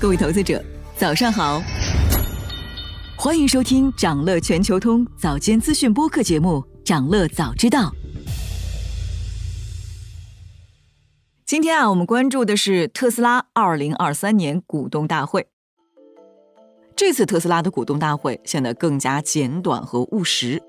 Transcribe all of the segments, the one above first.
各位投资者，早上好，欢迎收听长乐全球通早间资讯播客节目《长乐早知道》。今天啊，我们关注的是特斯拉二零二三年股东大会。这次特斯拉的股东大会显得更加简短和务实。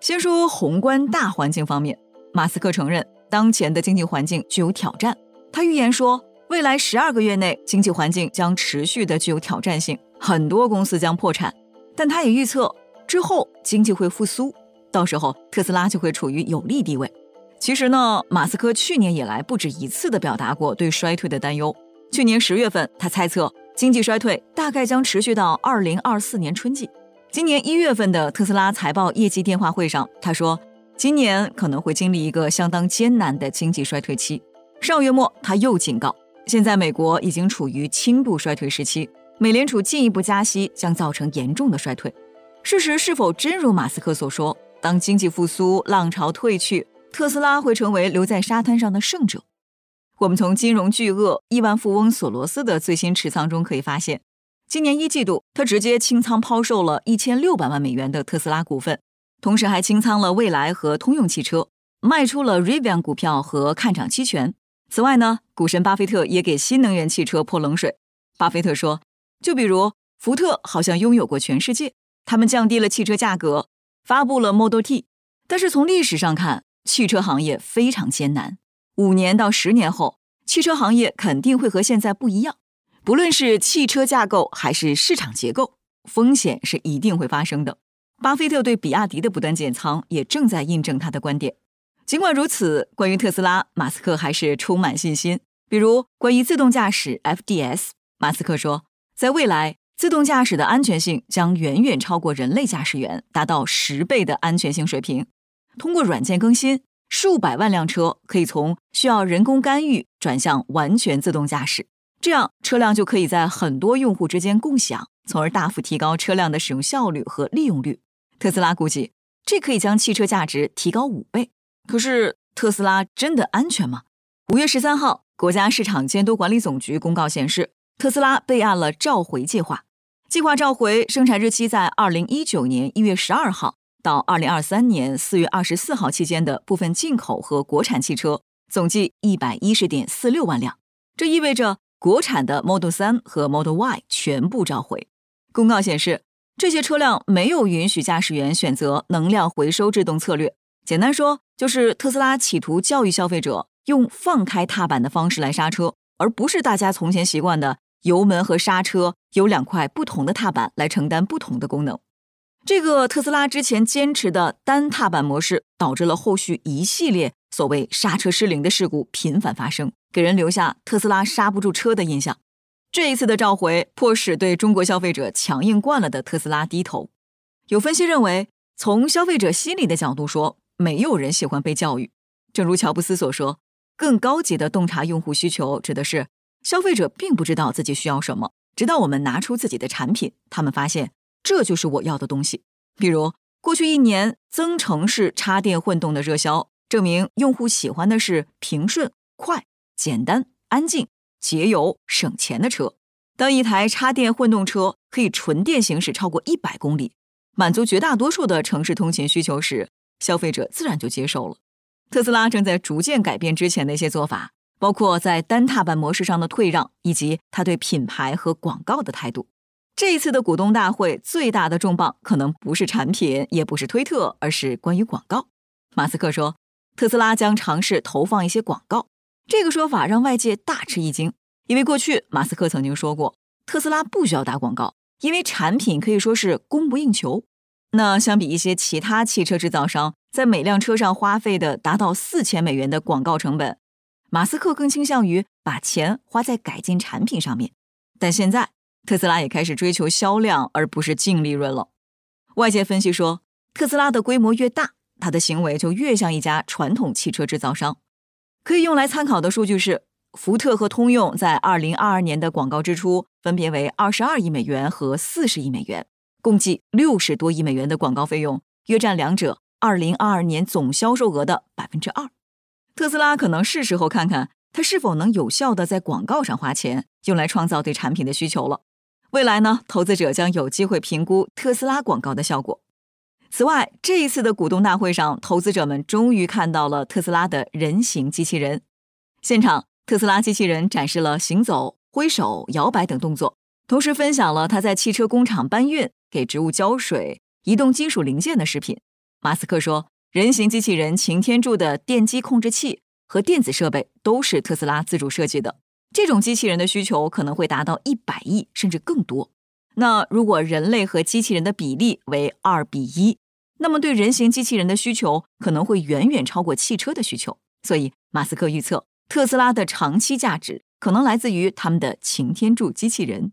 先说宏观大环境方面，马斯克承认当前的经济环境具有挑战。他预言说，未来十二个月内经济环境将持续的具有挑战性，很多公司将破产。但他也预测之后经济会复苏，到时候特斯拉就会处于有利地位。其实呢，马斯克去年以来不止一次的表达过对衰退的担忧。去年十月份，他猜测。经济衰退大概将持续到二零二四年春季。今年一月份的特斯拉财报业绩电话会上，他说，今年可能会经历一个相当艰难的经济衰退期。上月末，他又警告，现在美国已经处于轻度衰退时期，美联储进一步加息将造成严重的衰退。事实是否真如马斯克所说？当经济复苏浪潮退去，特斯拉会成为留在沙滩上的胜者？我们从金融巨鳄亿万富翁索罗斯的最新持仓中可以发现，今年一季度他直接清仓抛售了一千六百万美元的特斯拉股份，同时还清仓了蔚来和通用汽车，卖出了 Rivian 股票和看涨期权。此外呢，股神巴菲特也给新能源汽车泼冷水。巴菲特说：“就比如福特好像拥有过全世界，他们降低了汽车价格，发布了 Model T，但是从历史上看，汽车行业非常艰难。”五年到十年后，汽车行业肯定会和现在不一样。不论是汽车架构还是市场结构，风险是一定会发生的。巴菲特对比亚迪的不断减仓，也正在印证他的观点。尽管如此，关于特斯拉，马斯克还是充满信心。比如，关于自动驾驶 FDS，马斯克说，在未来，自动驾驶的安全性将远远超过人类驾驶员，达到十倍的安全性水平。通过软件更新。数百万辆车可以从需要人工干预转向完全自动驾驶，这样车辆就可以在很多用户之间共享，从而大幅提高车辆的使用效率和利用率。特斯拉估计这可以将汽车价值提高五倍。可是特斯拉真的安全吗？五月十三号，国家市场监督管理总局公告显示，特斯拉备案了召回计划，计划召回生产日期在二零一九年一月十二号。到二零二三年四月二十四号期间的部分进口和国产汽车，总计一百一十点四六万辆。这意味着国产的 Model 三和 Model Y 全部召回。公告显示，这些车辆没有允许驾驶员选择能量回收制动策略。简单说，就是特斯拉企图教育消费者用放开踏板的方式来刹车，而不是大家从前习惯的油门和刹车有两块不同的踏板来承担不同的功能。这个特斯拉之前坚持的单踏板模式，导致了后续一系列所谓刹车失灵的事故频繁发生，给人留下特斯拉刹不住车的印象。这一次的召回，迫使对中国消费者强硬惯了的特斯拉低头。有分析认为，从消费者心理的角度说，没有人喜欢被教育。正如乔布斯所说，更高级的洞察用户需求，指的是消费者并不知道自己需要什么，直到我们拿出自己的产品，他们发现。这就是我要的东西。比如，过去一年增程式插电混动的热销，证明用户喜欢的是平顺、快、简单、安静、节油、省钱的车。当一台插电混动车可以纯电行驶超过一百公里，满足绝大多数的城市通勤需求时，消费者自然就接受了。特斯拉正在逐渐改变之前的一些做法，包括在单踏板模式上的退让，以及他对品牌和广告的态度。这一次的股东大会最大的重磅可能不是产品，也不是推特，而是关于广告。马斯克说，特斯拉将尝试投放一些广告。这个说法让外界大吃一惊，因为过去马斯克曾经说过，特斯拉不需要打广告，因为产品可以说是供不应求。那相比一些其他汽车制造商在每辆车上花费的达到四千美元的广告成本，马斯克更倾向于把钱花在改进产品上面。但现在。特斯拉也开始追求销量，而不是净利润了。外界分析说，特斯拉的规模越大，它的行为就越像一家传统汽车制造商。可以用来参考的数据是，福特和通用在2022年的广告支出分别为22亿美元和40亿美元，共计60多亿美元的广告费用，约占两者2022年总销售额的2%。特斯拉可能是时候看看它是否能有效的在广告上花钱，用来创造对产品的需求了。未来呢，投资者将有机会评估特斯拉广告的效果。此外，这一次的股东大会上，投资者们终于看到了特斯拉的人形机器人。现场，特斯拉机器人展示了行走、挥手、摇摆等动作，同时分享了他在汽车工厂搬运、给植物浇水、移动金属零件的食品。马斯克说。人形机器人擎天柱的电机控制器和电子设备都是特斯拉自主设计的。这种机器人的需求可能会达到一百亿甚至更多。那如果人类和机器人的比例为二比一，那么对人形机器人的需求可能会远远超过汽车的需求。所以，马斯克预测特斯拉的长期价值可能来自于他们的擎天柱机器人。